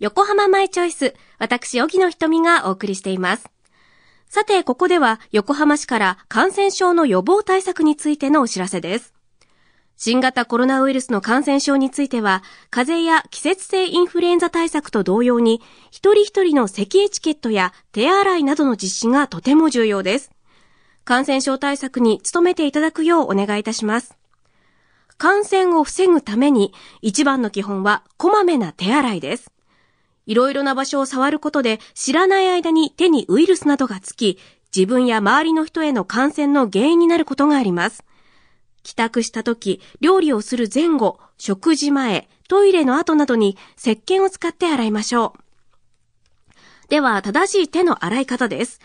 横浜マイチョイス、私、荻野瞳がお送りしています。さて、ここでは横浜市から感染症の予防対策についてのお知らせです。新型コロナウイルスの感染症については、風邪や季節性インフルエンザ対策と同様に、一人一人の咳エチケットや手洗いなどの実施がとても重要です。感染症対策に努めていただくようお願いいたします。感染を防ぐために一番の基本はこまめな手洗いです。いろいろな場所を触ることで知らない間に手にウイルスなどがつき、自分や周りの人への感染の原因になることがあります。帰宅した時、料理をする前後、食事前、トイレの後などに石鹸を使って洗いましょう。では、正しい手の洗い方です。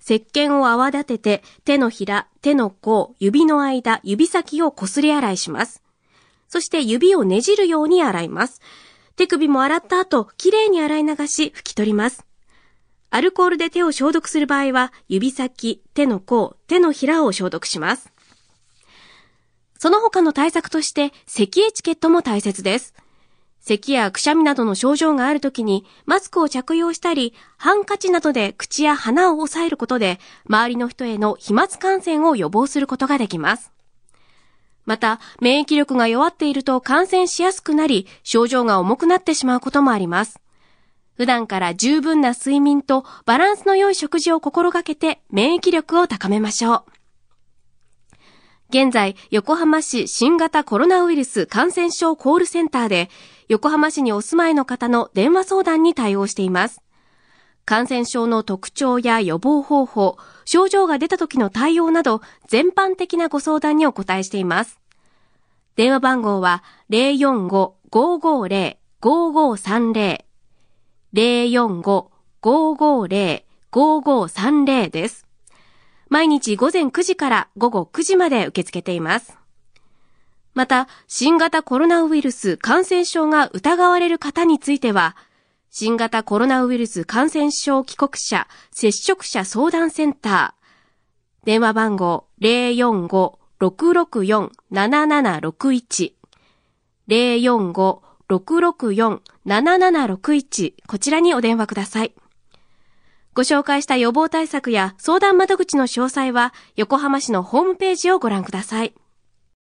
石鹸を泡立てて手のひら、手の甲、指の間、指先をこすり洗いします。そして指をねじるように洗います。手首も洗った後、きれいに洗い流し拭き取ります。アルコールで手を消毒する場合は、指先、手の甲、手のひらを消毒します。その他の対策として、咳エチケットも大切です。咳やくしゃみなどの症状があるときにマスクを着用したり、ハンカチなどで口や鼻を押さえることで、周りの人への飛沫感染を予防することができます。また、免疫力が弱っていると感染しやすくなり、症状が重くなってしまうこともあります。普段から十分な睡眠とバランスの良い食事を心がけて免疫力を高めましょう。現在、横浜市新型コロナウイルス感染症コールセンターで、横浜市にお住まいの方の電話相談に対応しています。感染症の特徴や予防方法、症状が出た時の対応など、全般的なご相談にお答えしています。電話番号は045-550-5530 045-550-5530です。毎日午前9時から午後9時まで受け付けています。また、新型コロナウイルス感染症が疑われる方については、新型コロナウイルス感染症帰国者接触者相談センター、電話番号045-664-7761 045-664-7761こちらにお電話ください。ご紹介した予防対策や相談窓口の詳細は横浜市のホームページをご覧ください。